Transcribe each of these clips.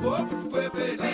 corpo foi perdido.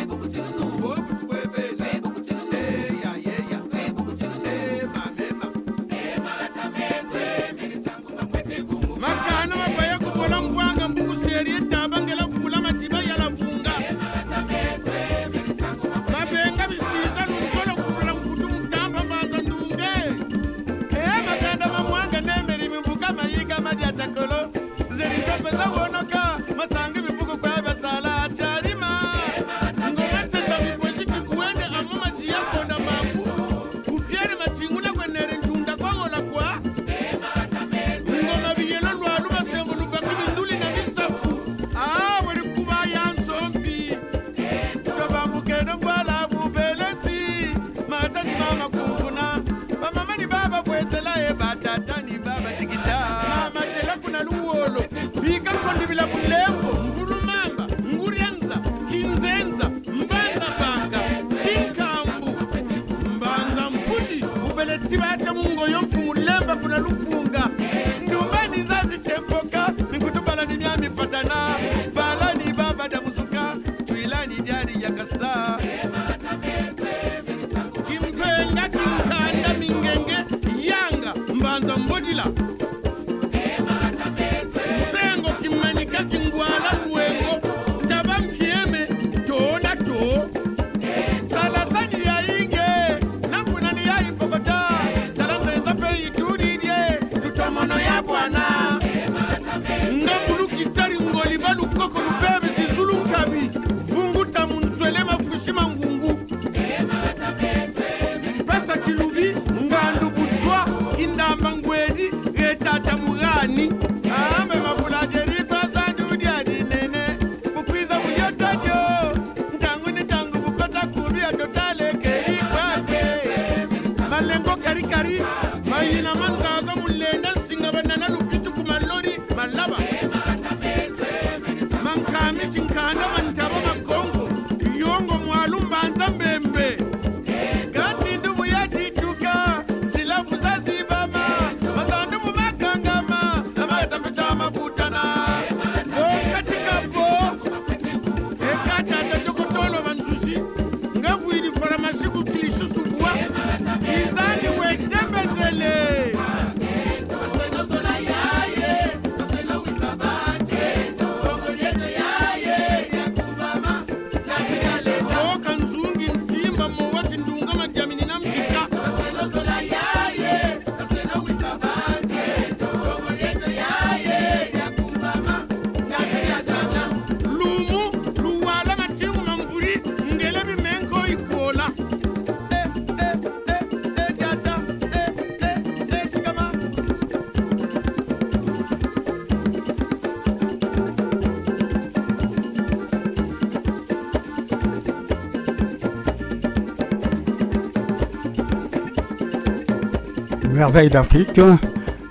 Merveille d'Afrique,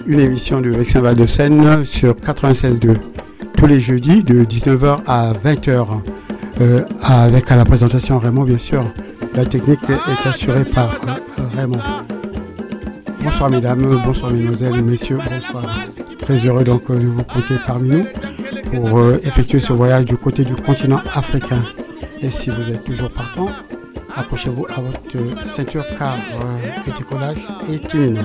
une émission de Vexin Val de Seine sur 96.2, tous les jeudis de 19h à 20h, euh, avec à la présentation Raymond, bien sûr. La technique est assurée par euh, Raymond. Bonsoir mesdames, bonsoir mesdemoiselles et messieurs, bonsoir. Très heureux donc de vous compter parmi nous pour euh, effectuer ce voyage du côté du continent africain. Et si vous êtes toujours partant, Accrochez-vous à votre ceinture car euh, le décollage est imminent.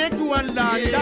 ye tuwallanda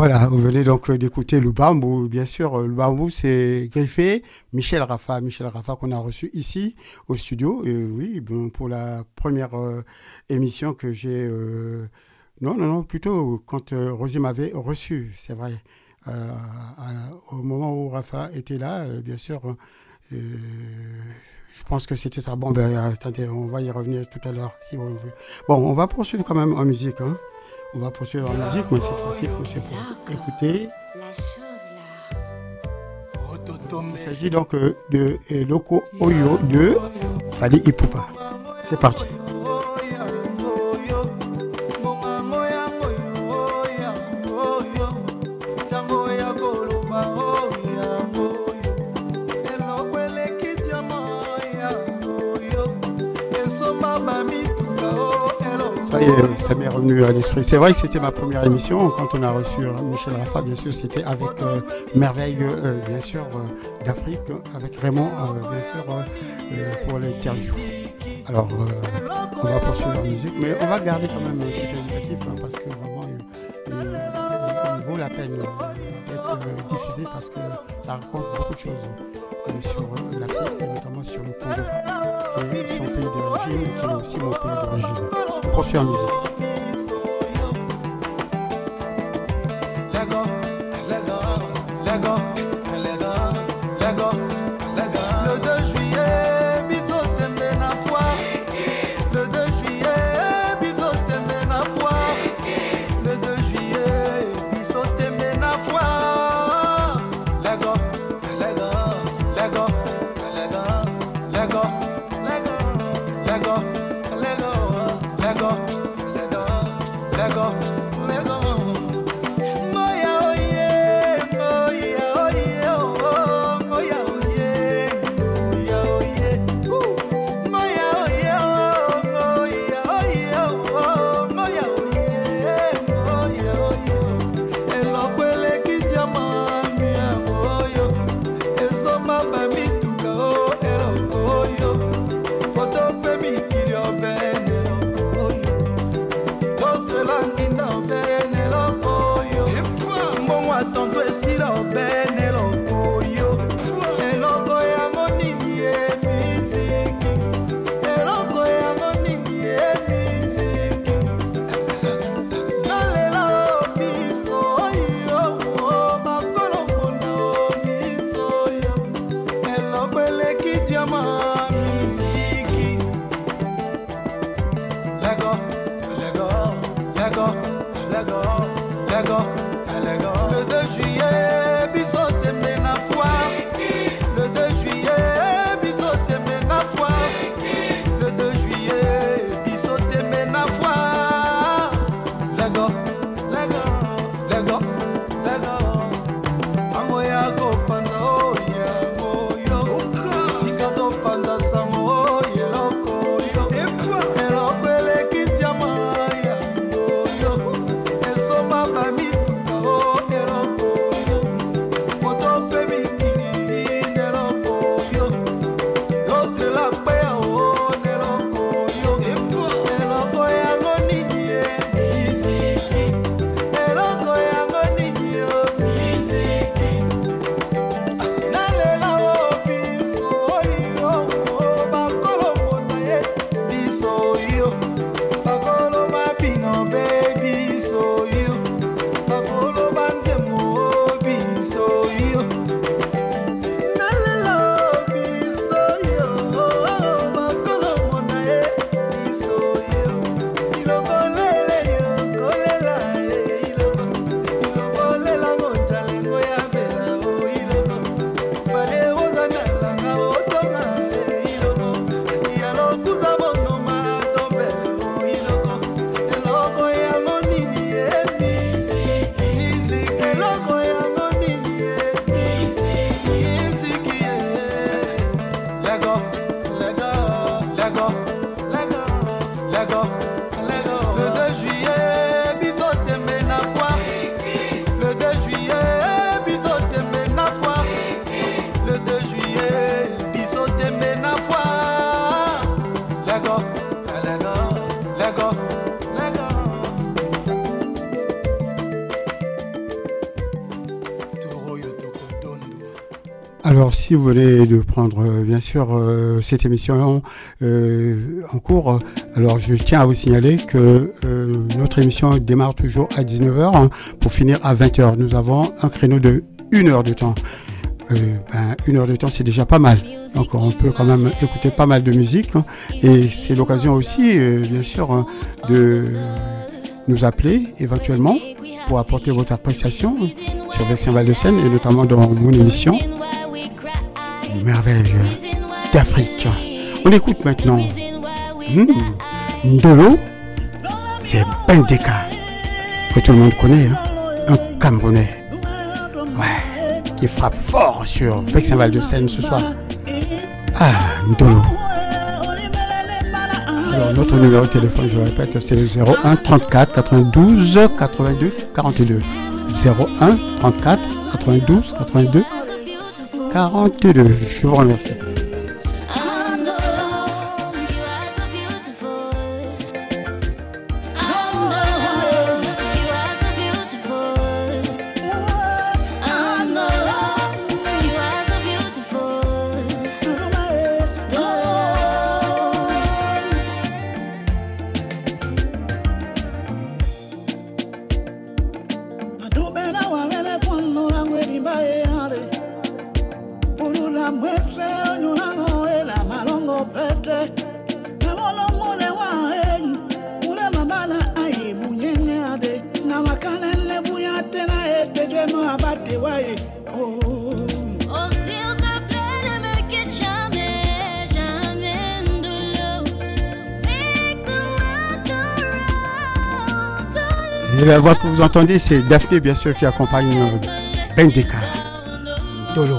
Voilà, vous venez donc euh, d'écouter le bambou. Bien sûr, euh, le bambou, c'est Griffé, Michel Rafa. Michel Rafa qu'on a reçu ici au studio. Et oui, pour la première euh, émission que j'ai... non, non, non, plutôt quand euh, Rosie m'avait reçu, c'est vrai. Au moment où Rafa était là, bien sûr, je pense que c'était ça. Bon, ben, attendez, on va y revenir tout à l'heure, si veut. Bon, on va poursuivre quand même en musique, hein. On va poursuivre en musique, mais cette fois-ci, c'est pour écouter. La. Il s'agit donc euh, de euh, Loco Oyo de Fali Ipupa. C'est parti. Y est, ça m'est revenu à l'esprit. C'est vrai que c'était ma première émission. Quand on a reçu euh, Michel Rafa, bien sûr, c'était avec euh, Merveille, euh, bien sûr, euh, d'Afrique, avec Raymond, euh, bien sûr, euh, euh, pour l'interview. Alors, euh, on va poursuivre la musique, mais on va garder quand même euh, cet indicatif hein, parce que vraiment, il, vaut la peine euh, d'être euh, diffusé parce que ça raconte beaucoup de choses euh, sur euh, l'Afrique et notamment sur le Congo et son pays d'origine qui est aussi mon pays d'origine. Prochaine musique. Si vous venez de prendre, euh, bien sûr, euh, cette émission euh, en cours, alors je tiens à vous signaler que notre émission démarre toujours à 19h hein, pour finir à 20h. Nous avons un créneau de une heure de temps. Ben, une heure de temps, c'est déjà pas mal. Donc, on peut quand même écouter pas mal de musique. hein. et c'est l'occasion aussi, bien sûr, hein, de nous appeler éventuellement pour apporter votre appréciation sur Vexin Val de Seine et notamment dans mon émission Merveille d'Afrique. On écoute maintenant hmm, Ndolo, c'est Bendeka, que tout le monde connaît, hein, un Camerounais, ouais, qui frappe fort sur Vexin Val de Seine ce soir. Ah, Ndolo. Alors, notre numéro de téléphone, je le répète, c'est le 01 34 92 82 42. 01 34 92 82 42. Je vous remercie. La voix que vous entendez, c'est Daphné, bien sûr, qui accompagne euh, Bendeka. Ndolo.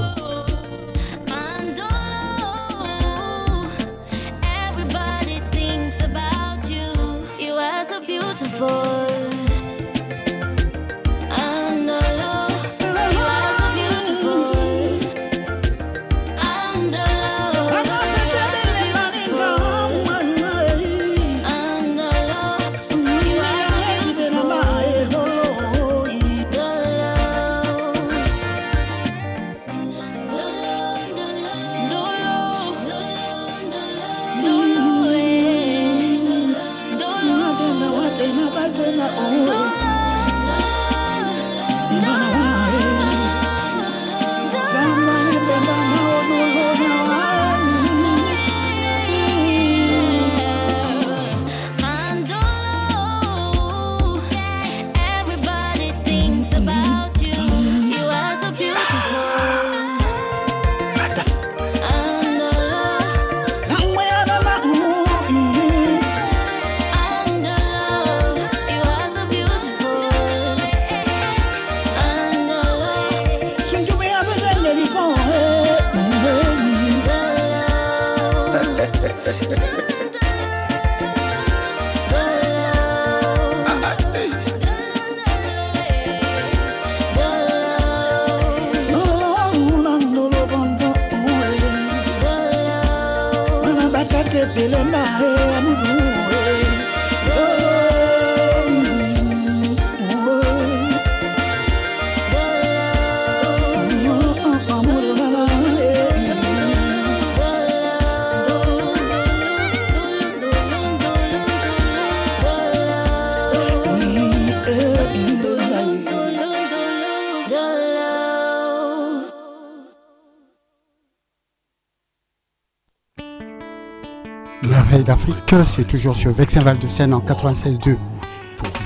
C'est toujours sur Vexin Val de Seine en 96.2.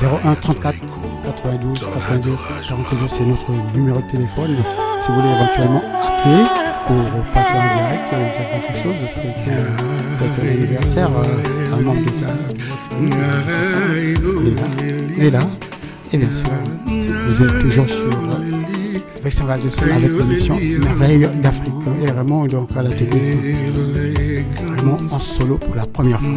01 34 92 82 42, c'est notre numéro de téléphone. Si vous voulez éventuellement appeler pour passer en direct, euh, dire quelque chose, souhaiter euh, un anniversaire euh, un membre de est là. Et bien sûr, vous êtes toujours sur euh, Vexin Val de Seine avec l'émission Merveille d'Afrique. Et vraiment, donc à la technique, vraiment en solo pour la première fois.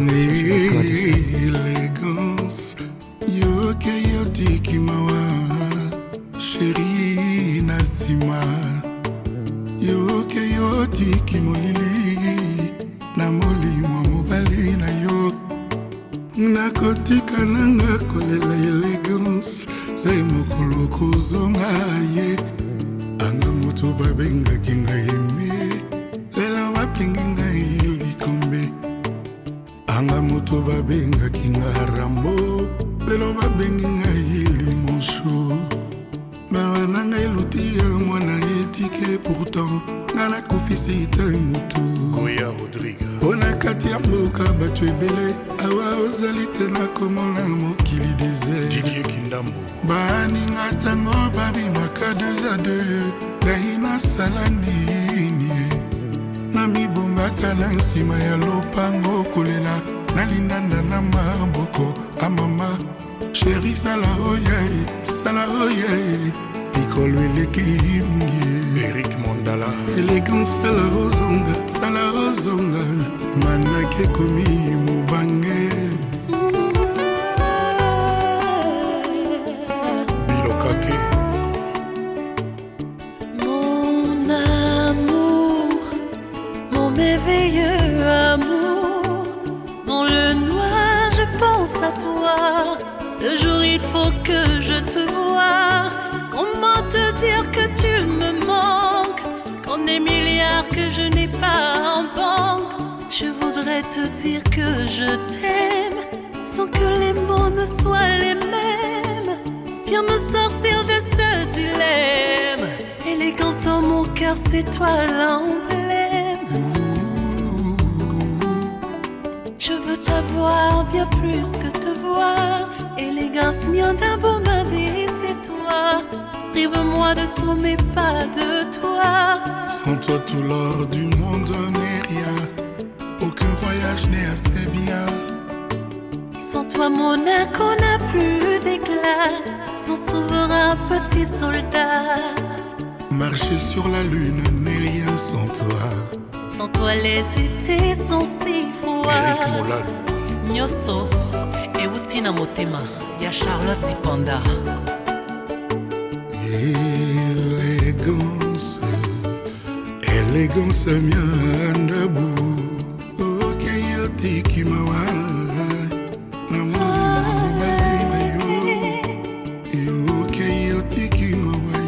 Babengaki nga rambo lelo babengi ngai limosho mawa na ngai eluti ya mwana etike pourtant nga nakufisi te motu. Goya rodrigue. Mpo na kati ya mboka bato ebele awa ozali te nakomona mokili desert. Didie kindambo. Baninga ntango babimaka deux a deux ngai nasala nini? Na mibombaka na nsima ya lopango kolela nalindanda na maboko amama sheri sala oyae sala oyae likolo eleki mingi. Erik mondala elegance sala ozonga sala ozonga manaki ekomi mobange Le jour il faut que je te vois. Comment te dire que tu me manques Quand des milliards que je n'ai pas en banque, je voudrais te dire que je t'aime sans que les mots ne soient les mêmes. Viens me sortir de ce dilemme. Élégance dans mon cœur, c'est toi l'emblème. Je veux t'avoir bien plus que te voir. Élégance, mien d'abord ma vie, c'est toi. Prive-moi de tout, mais pas de toi. Sans toi, tout l'or du monde n'est rien. Aucun voyage n'est assez bien. Sans toi, Monaco n'a plus d'éclat. Son souverain petit soldat. Marcher sur la lune n'est rien sans toi. Sans toi, les étés sont si froids. euti na motema ya charlotte panda elegance elegance mia ndabu okei otiki mawa na mobali na yo. Okei otiki mawa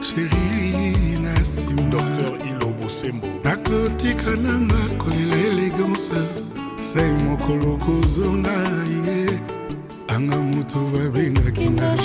sheri na nsima nakotika nanga okozonga ye. Anga moto babengaki na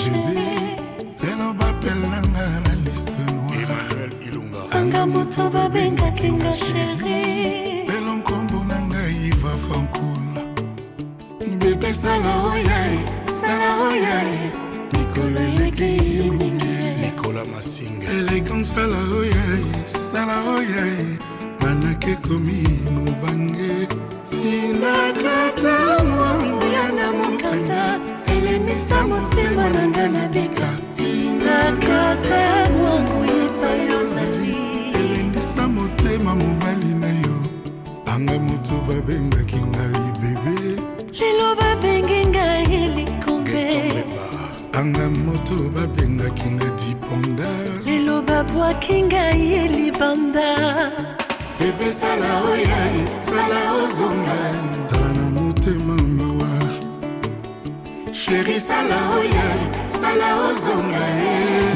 kala ozonga.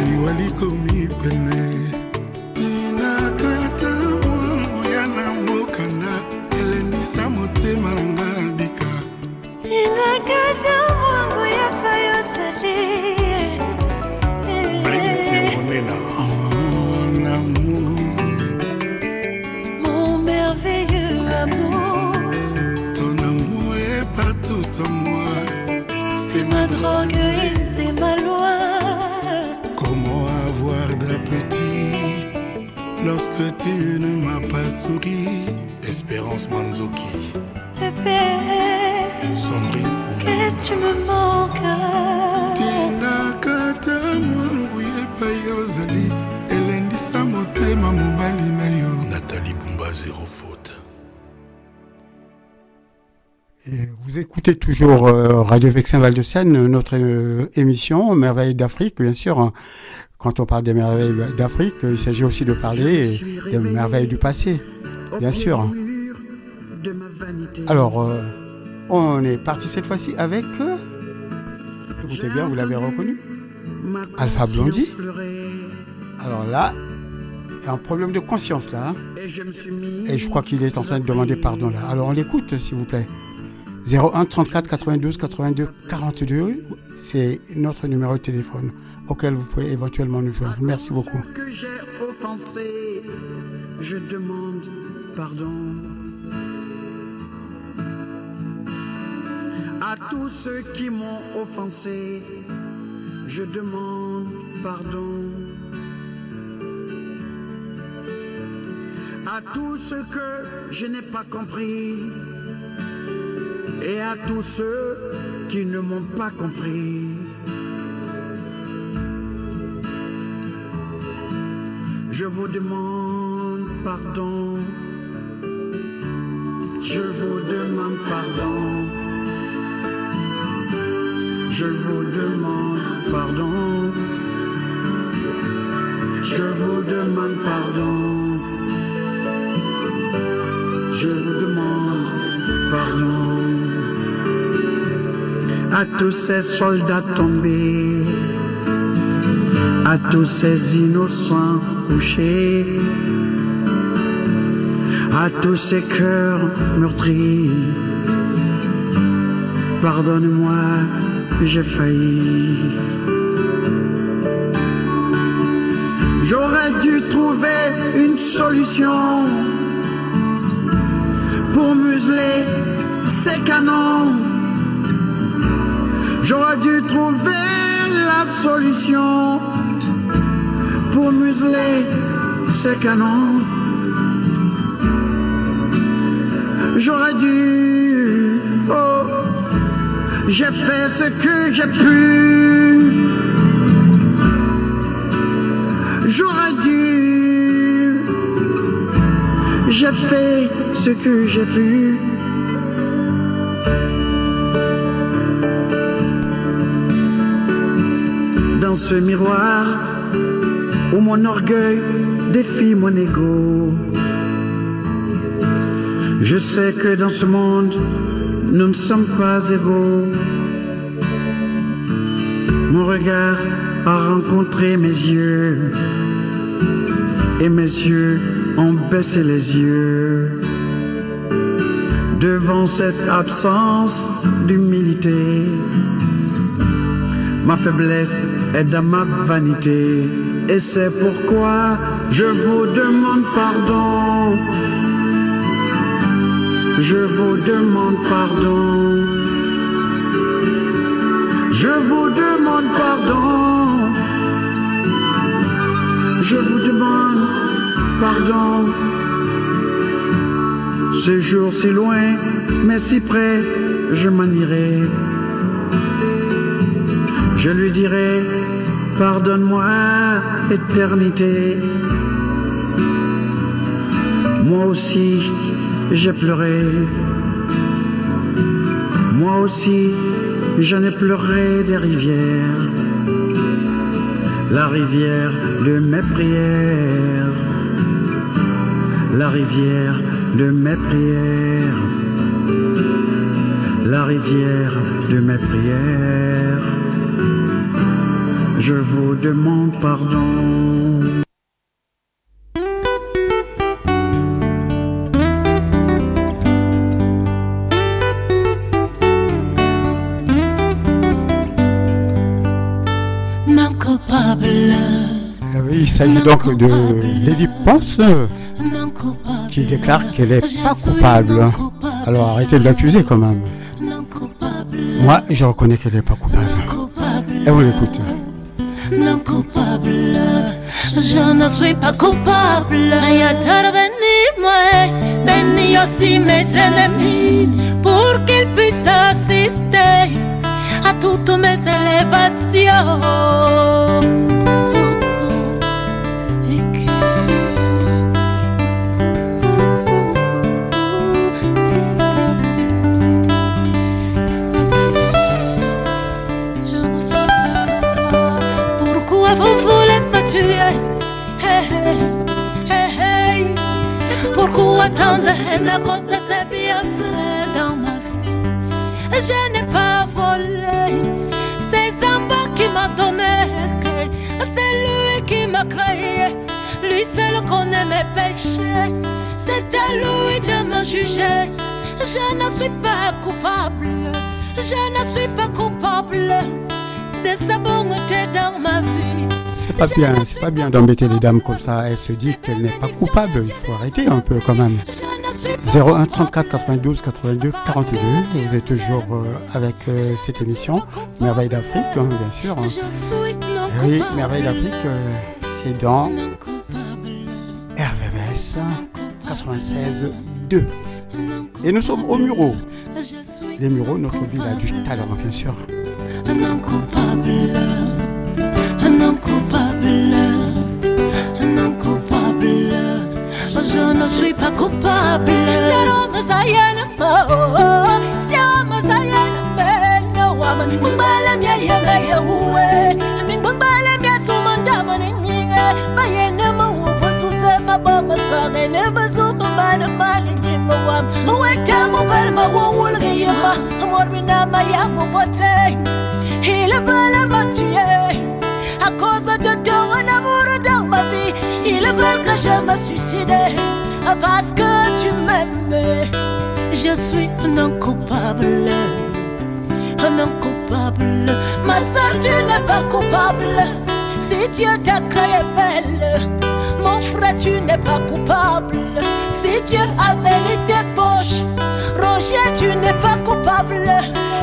Liwa likomi pene. Inakata mwangu ya na mokanda. Elenisa motema. Espérance manzoki Bébé, sandrine Oumou. qu'est-ce que tu me manques? Tinakata mwangu epai ozali elendisa motema mobali na yo nathalie bumba zéro faute Et vous écoutez toujours euh, Radio Vexin Val de Seine, notre euh, émission Merveilles d'Afrique, bien sûr. hein. Quand on parle des merveilles d'Afrique, il s'agit aussi de parler des merveilles du passé, bien sûr. Alors, euh, On est parti cette fois-ci avec. euh, écoutez bien, vous l'avez reconnu Alpha Blondie. Alors là, il y a un problème de conscience là. hein. Et je crois qu'il est en train de demander pardon là. Alors on l'écoute s'il vous plaît. 01 34 92 82 42, c'est notre numéro de téléphone auquel vous pouvez éventuellement nous joindre. Merci beaucoup. que j'ai offensé, je demande pardon. À tous ceux qui m'ont offensé, je demande pardon. À tous ceux que je n'ai pas compris et à tous ceux qui ne m'ont pas compris. Je vous demande pardon. Je vous demande pardon. Je vous demande pardon. Je vous demande pardon. Je vous demande pardon. À tous ces soldats tombés à tous ces innocents couchés, à tous ces cœurs meurtris. Pardonne-moi, j'ai failli. J'aurais dû trouver une solution pour museler ces canons. J'aurais dû trouver la solution pour museler ces canons. J'ai fait ce que j'ai pu. J'aurais dû, j'ai fait ce que j'ai pu. Dans ce miroir où mon orgueil défie mon ego. Je sais que dans ce monde, nous ne sommes pas égaux. Mon regard a rencontré mes yeux et mes yeux ont baissé les yeux devant cette absence d'humilité. Ma faiblesse est dans ma vanité et c'est pourquoi je vous demande pardon. Je vous demande pardon. Je vous demande pardon. Je vous demande pardon. Ce jour si loin, mais si près, je m'en irai. Je lui dirai, pardonne-moi, éternité. Moi aussi, j'ai pleuré. Moi aussi, j'en ai pleuré des rivières. La rivière de mes prières. La rivière de mes prières. La rivière de mes prières. Je vous demande pardon. S'agit donc de Lady Ponce qui déclare qu'elle n'est pas coupable. Alors arrêtez de l'accuser quand même. Moi, je reconnais qu'elle n'est pas coupable. Et on l'écoute. non coupable. Je ne suis pas coupable. Moi, béni aussi mes ennemis, pour qu'ils puissent assister à toutes mes élévations. Juger. Je ne suis pas coupable. Je ne suis pas coupable de sa bonté dans ma vie. C'est pas bien, c'est pas bien d'embêter les dames comme ça. Elle se dit qu'elle n'est pas coupable. Il faut arrêter un peu quand même. Je ne suis pas 01 34 92 82 42. Vous êtes toujours euh, avec euh, cette émission Merveille d'Afrique, hein, bien sûr. hein. Non Oui. Merveille d'Afrique, euh, c'est dans. RVVS Non 96 2. Et nous sommes au Muro. Les Mureaux, notre ville du talent, bien sûr. non coupable. Non coupable. Non coupable. Je ne suis pas coupable. Dero masayana ma, sia masayana me, no woman. Mungbala mya yanga ya cause de ton amour dans ma vie. Ils veulent que je me suicide parce que tu m'aimes. Je suis non coupable, non coupable. Ma soeur, tu n'es pas coupable. Si Dieu t'a créé belle, mon frère, tu n'es pas coupable. Si Dieu a béni tes poches, Roger, tu n'es pas coupable.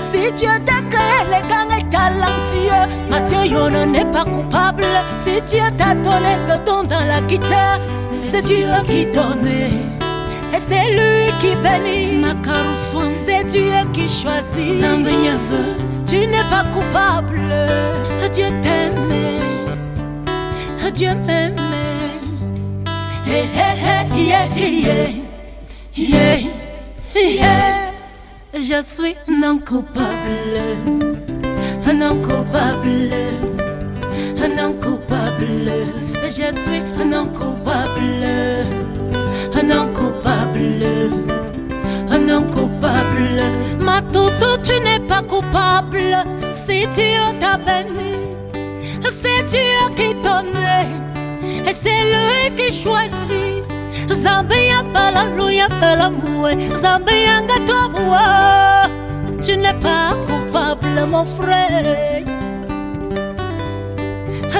Si Dieu t'a créé les gangs et talentueux, ma soeur Yono n'est pas coupable. Si Dieu t'a donné le don dans la guitare, c'est Dieu qui donne. Et c'est lui qui bénit. C'est Dieu qui choisit. Tu n'es pas coupable. Dieu t'aime. Dieu m'aime. Yeah, yeah, yeah, yeah. Je suis non coupable, non coupable, non coupable. Je suis non coupable, non coupable, non coupable. Ma toto, tu n'es pas coupable. Si Dieu t'a béni, c'est Dieu qui donne. Et c'est lui qui choisit. Zambia balaluya balamoué, Zambia ngatoboua. Tu n'es pas coupable, mon frère.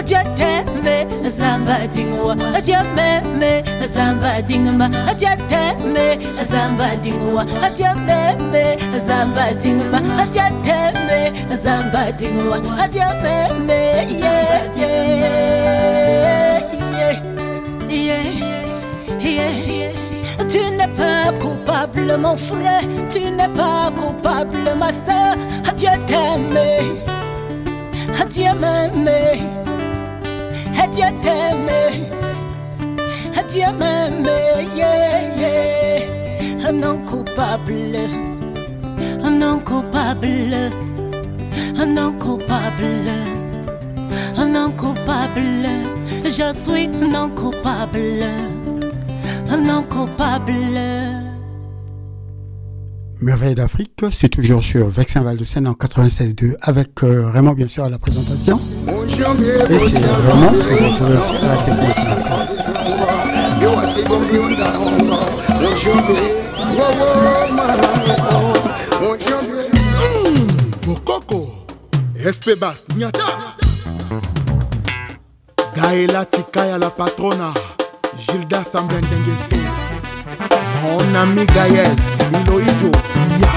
Dieu t'aime, Zamba dingwa. Dieu m'aime, Zamba dingma. Dieu t'aime, Zamba dingwa. Dieu m'aime, Zamba dingma. Dieu t'aime, Zamba dingwa. Dieu m'aime, yeah, yeah, Tu n'es pas coupable, mon frère. Tu n'es pas coupable, ma soeur. Dieu t'aime. Dieu m'aime. Dieu t'aime. Dieu m'aime. Yeah. Non coupable. Non coupable. Non coupable. Non coupable. Je suis non coupable. Non coupable. Merveille d'Afrique, c'est toujours sur Vexin Val de Seine en 96.2 avec euh, Raymond bien sûr à la présentation. Et c'est Raymond que vous retrouvez aussi à la technique. bokoko espebas nyata gaela tikaya la patrona gilda samblendengeso mon ami gael iloijo ya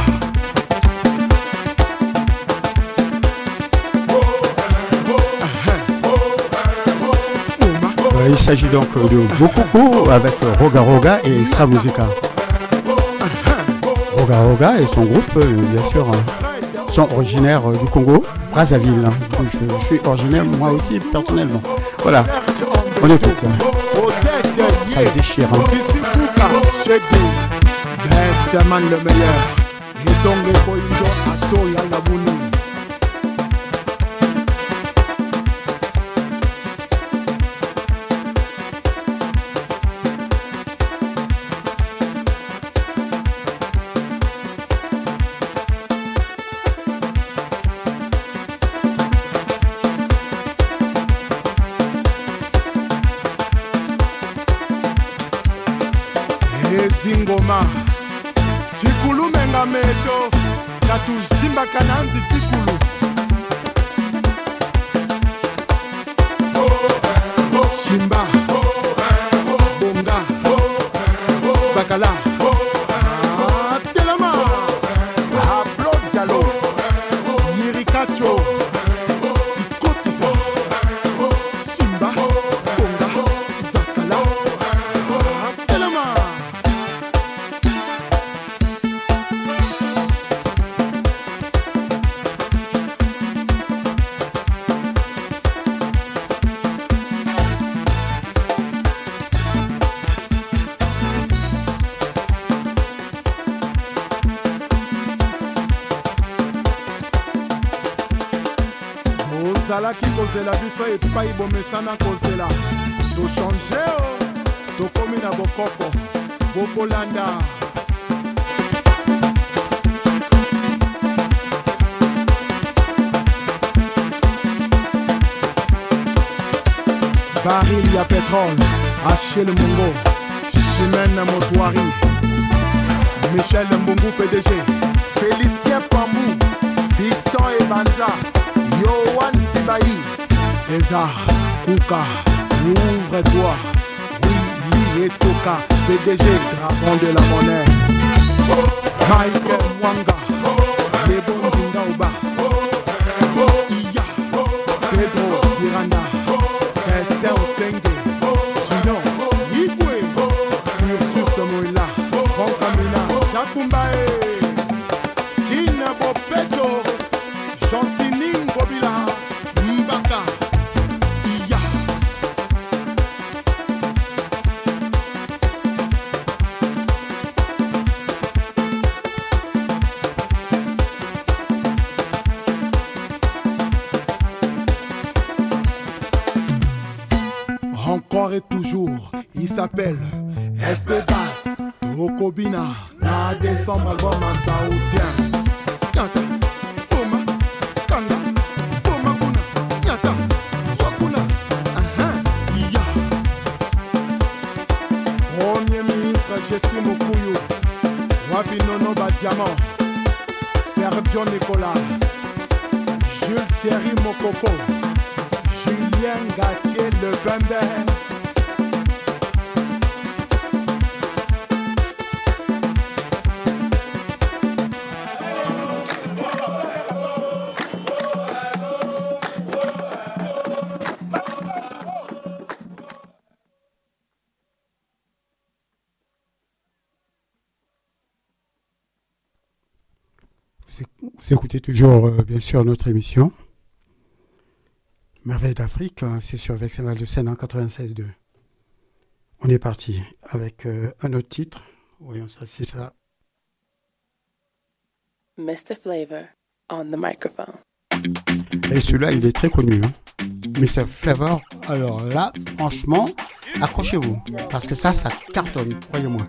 Euh, il s'agit donc de Bokoko avec Roga Roga et Extra Musica. Roga Roga et son groupe, euh, bien sûr, euh, sont originaires euh, du Congo, Brazzaville. hein. Je suis originaire moi aussi personnellement. Voilà, on écoute. Ça déchire. hein. Zimbaka na nziti Kouka, ouvre-toi, oui, et Toka, PDG, dragon de la monnaie, Mike Mwanga. semble bon. Euh, bien sûr, notre émission. Merveille d'Afrique, hein, c'est sur Vexéval de Seine en 96.2. On est parti avec euh, un autre titre. Voyons ça, c'est ça. Mr. Flavor on the microphone. Et celui-là, il est très connu. Hein. Mr. Flavor, alors là, franchement, accrochez-vous. Parce que ça, ça cartonne, croyez-moi.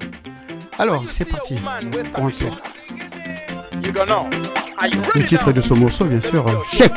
Alors, c'est parti. On le le titre de ce morceau, bien sûr, Check.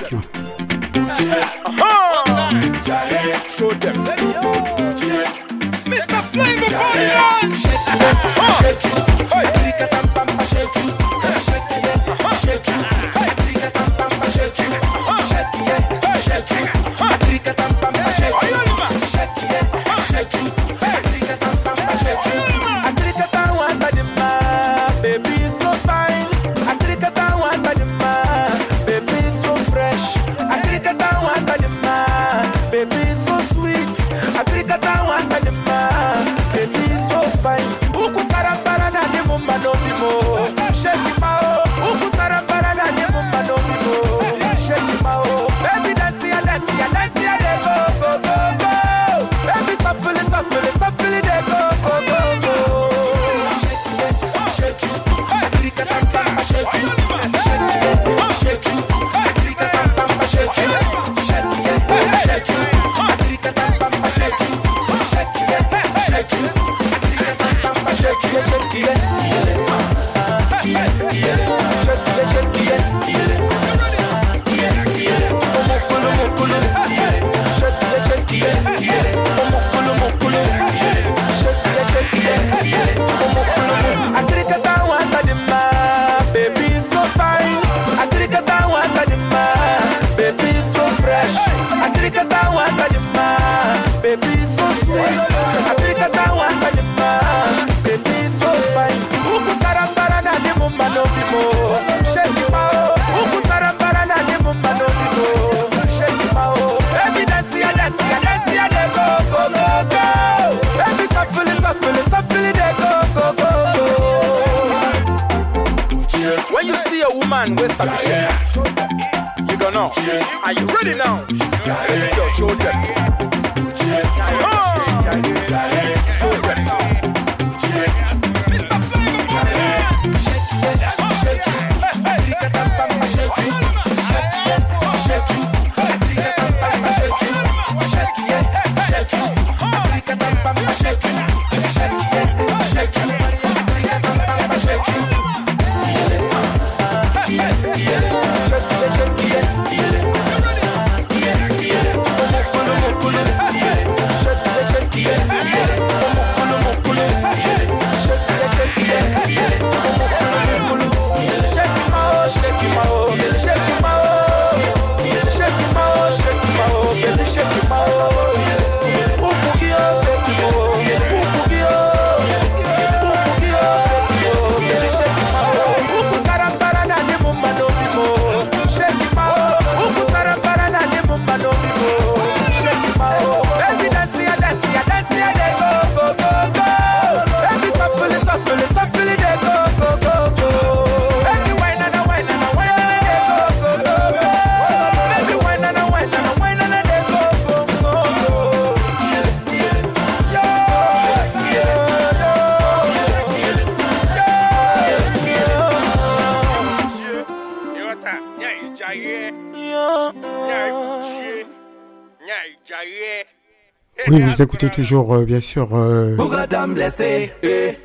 Are you vous écoutez toujours, euh, bien sûr, euh, eh, eh.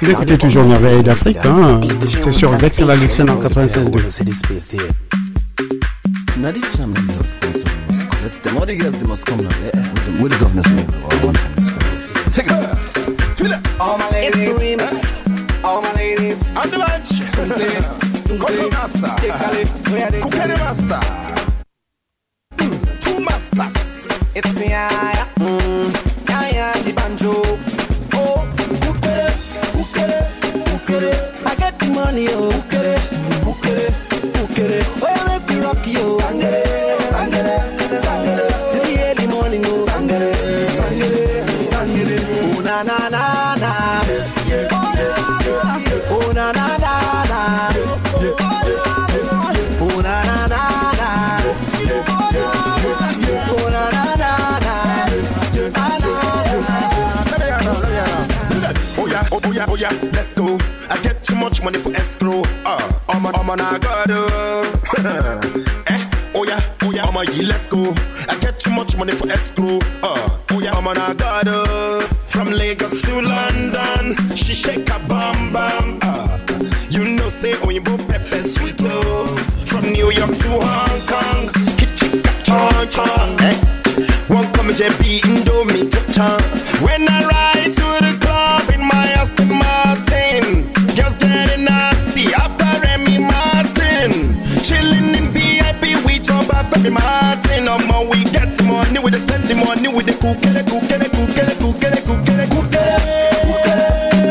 vous écoutez toujours Merveille d'Afrique, hein, c'est sur Vexin la en 96.2. Now this jam them nuts, so so must come. Let's them all the girls they must come now. Yeah, with the, with the governor's name or one time let's go. Take it. Feel it. All my ladies, all my ladies, On the bench. Koto master. Kukere master. Mm, Two masters. It's the yeah, mm, yeah, yeah, the banjo. Oh, ukere, ukere, ukere. I get the money, oh, ukere, ukere, ukere. Oh, you make me rock you, sangere, money for escrow. Uh, I'm on, I'm I got Eh, oh yeah, oh yeah, I'm on, yeah, let's go. I get too much money for escrow. Uh, oh yeah, I'm on, I got From Lagos to London, she shake a bam bam. Uh, you know, say, you pepper sweet oh. From New York to Hong Kong, kitchen chong chong. Eh, one come JB Indomie town. When I ride talk about Remy Martin. No more we get money, we just spend the money with the cookere, cookere, cookere, cookere, cookere,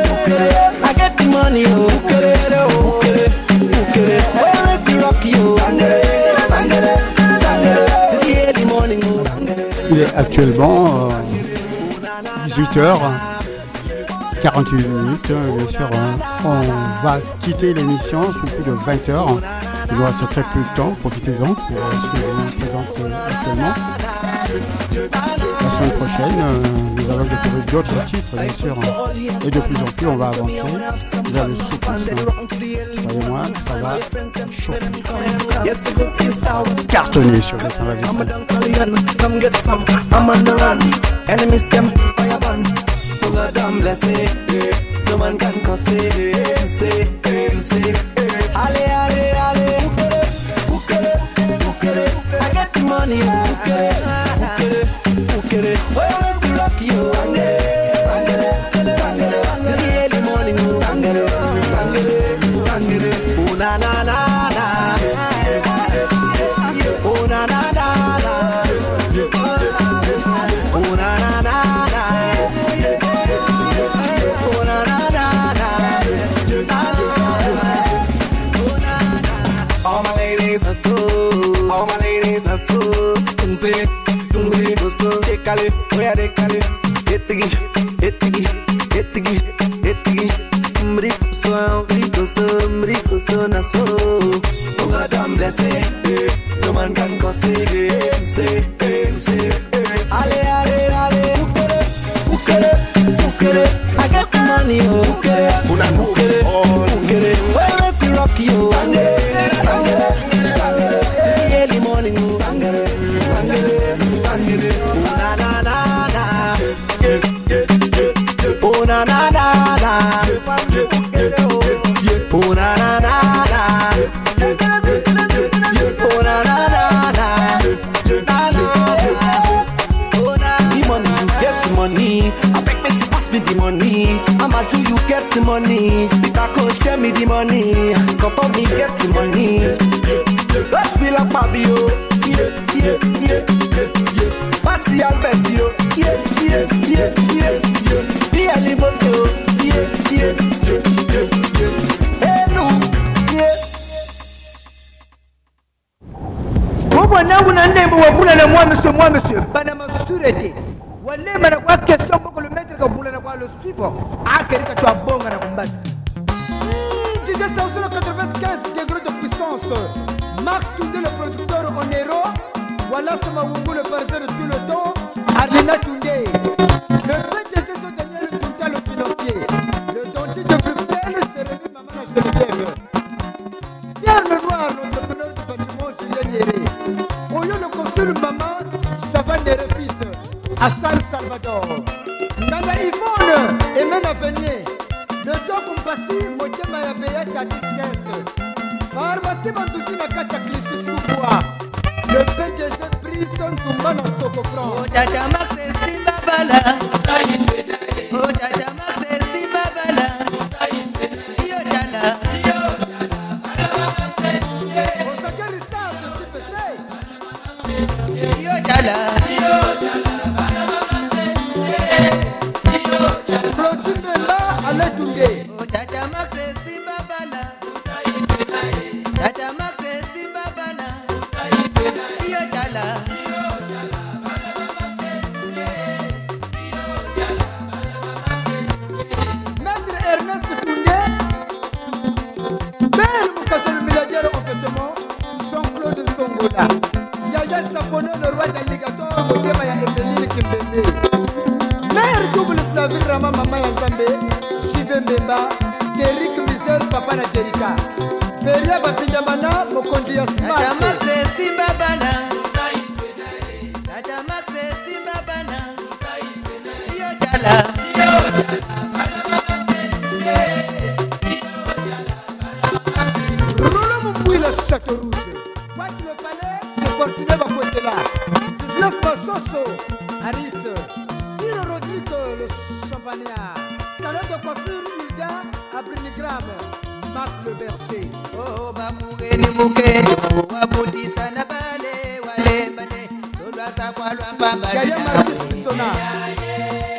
cookere. I get the money, oh, ukere, ukere, ukere. Oh, you make me rock you, sangere, sangere, sangere. Till the early morning, oh, sangere. Il est actuellement 18h. 48 minutes, euh, bien sûr. hein. On va quitter l'émission sous plus de 20 heures. Il nous reste très peu de temps, profitez-en pour euh, la semaine prochaine, euh, nous allons découvrir d'autres titres, bien sûr. Hein. Et de plus en plus, on va avancer vers le sous Voyez-moi, ça va chauffer. Cartonner sur les 125. Money, ukere, ukere, ukere. Oh, you make me rock you, kalé, olha de kalé. Etigi, etigi, etigi, etigi. Mrico sou, mrico sou, mrico sou na sou. Oh. Yeah, yeah. david rama mama ya nzambe jive mbemba derik misel papa na derika feria bapindamana mokonzi ya smart Rola Mouila Château Rouge. Quoi que le palais, c'est fortuné Bakwetela. 19 Soso, Harris. Islam, Marc le berger. Oh, Bamoureni Mouké, Wabouti Sanabale, Wale Mane, Solwa Sakwalwa Pamba. Yaya Maris Bissona.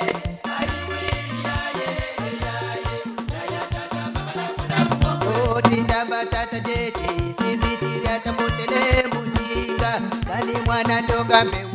Oh, Tindamba Tata Jeje, Simitiri Atamutele Mutinga, Kani Mwana Ndoga Mewa.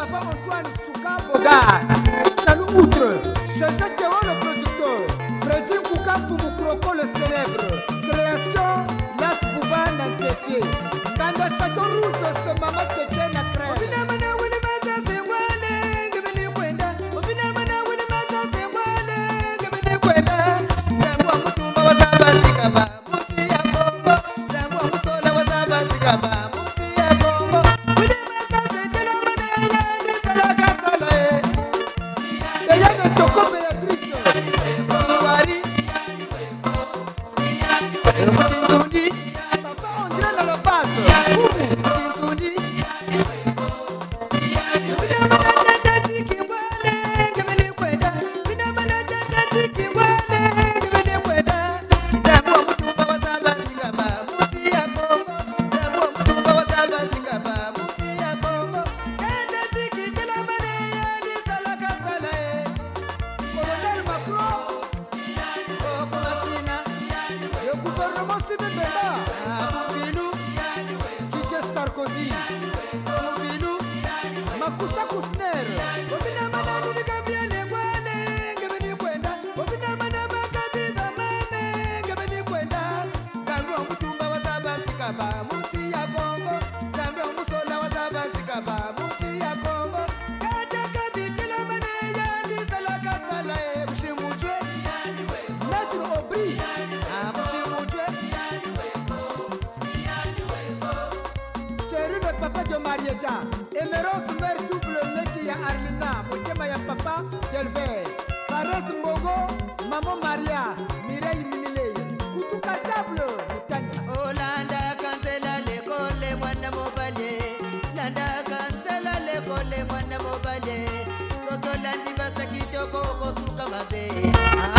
papa Antoine Soukaboga, Salou Outre, José Théo le producteur, Freddy Kouka Fumukroko le célèbre, Création Nas Bouba Nansetier, Kanda Château Rouge, ce maman Tété Nakrem. Bye.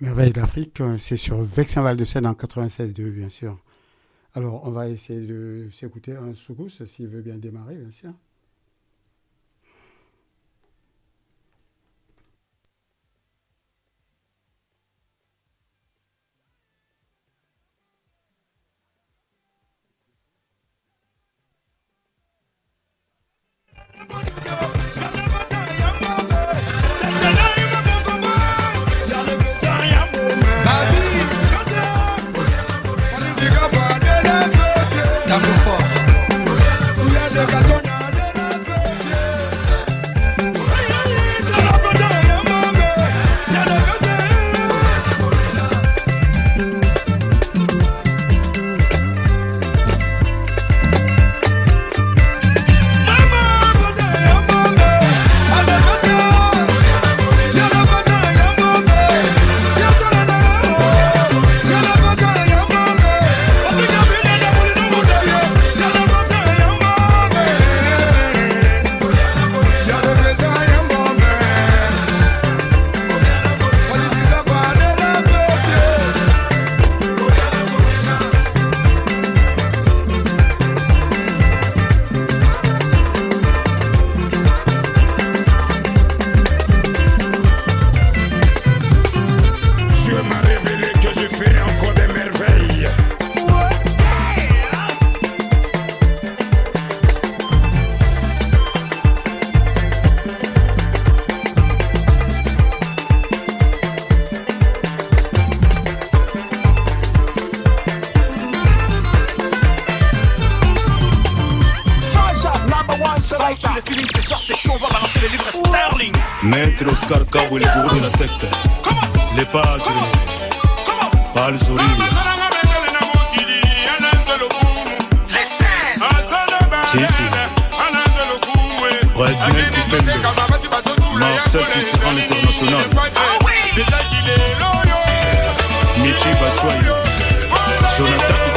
Merveille d'Afrique, euh, c'est sur Vexin Val de Seine en 96.2, bien sûr. Alors, on va essayer de s'écouter un soukous, s'il veut bien démarrer, bien sûr. Chaud, on va balancer les livres sterling. Maître Oscar Cabo, les gourous de la secte. Les Sourire. Chichi. Bresnel Kipembe. Marcel qui sera l'international. Michi chwai jonathan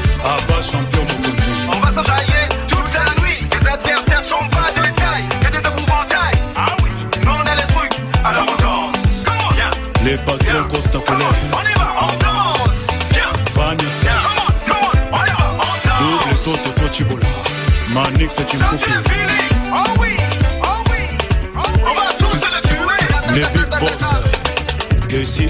Abba champion Mokonzi On va s'enjailler toute la nuit. Les adversaires sont pas de taille. Y'a des. Ah oui, nous on a les trucs. Alors on danse. Comment Viens, les patrons Costa Colère on. y va, on danse. Viens, Fanny Star double toto Tochibola Manix oh oui, oh oui. On va tous le tuer. les big boss. Gessi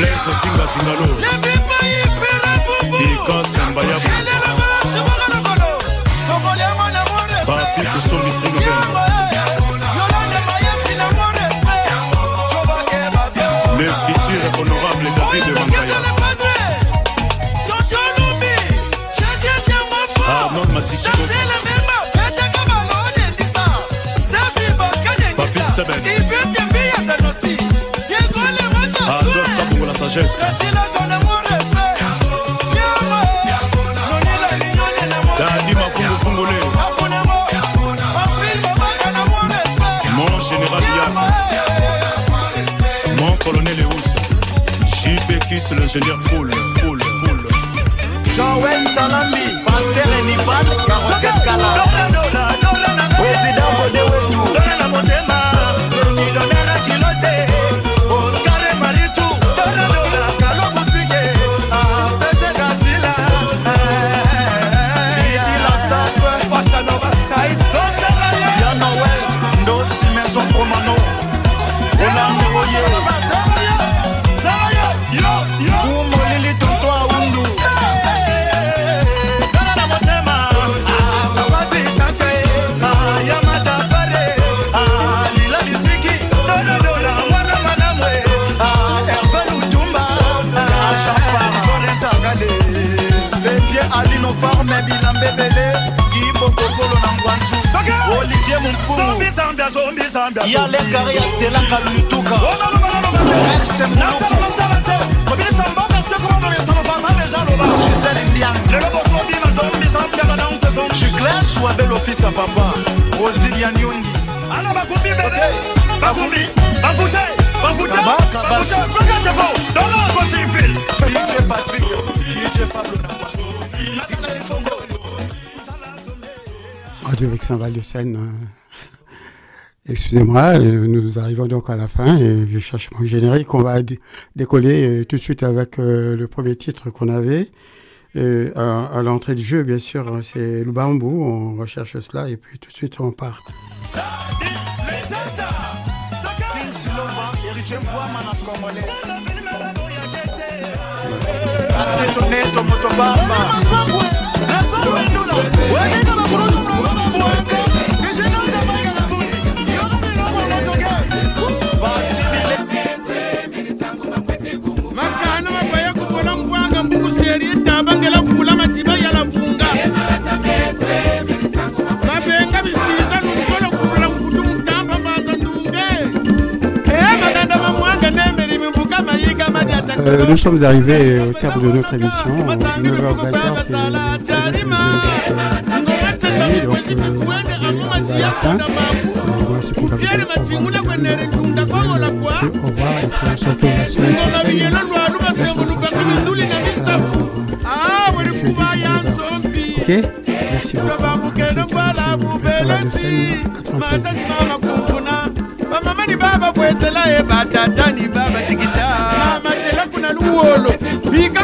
blaise osingasingalo ikosemba Dadi Mafungo Fungole Mon général Mon colonel Eus JP Kiss l'ingénieur Foul Foul Foul Joël Salambi, Pasteur Enifal, Carosette Kala. Président Motema, Kilote, alino farme bilambebele ibokokolo na ngwanzu olivier papa. Rosilia Nyongi Ana bakumbi bebe Bakumbi Bafute DJ DJ Pablo Radio Vexin Val de Seine. euh, Excusez-moi, nous arrivons donc à la fin je cherche mon générique. On va dé- décoller euh, tout de suite avec euh, le premier titre qu'on avait. À l'entrée du jeu, bien sûr, hein, c'est le bambou. On recherche cela et puis tout de suite on part. Nous sommes arrivés au terme de notre émission. 19h20, c'est à la fin. Au revoir, et puis on se retrouve semaine prochaine. Ah, Ok Merci beaucoup. Merci, monsieur Vincent Ladocène, 96. mama kunkuna bamama ni baba bwenzela batata ni baba tikita. Mama tela kuna luwolo. Bika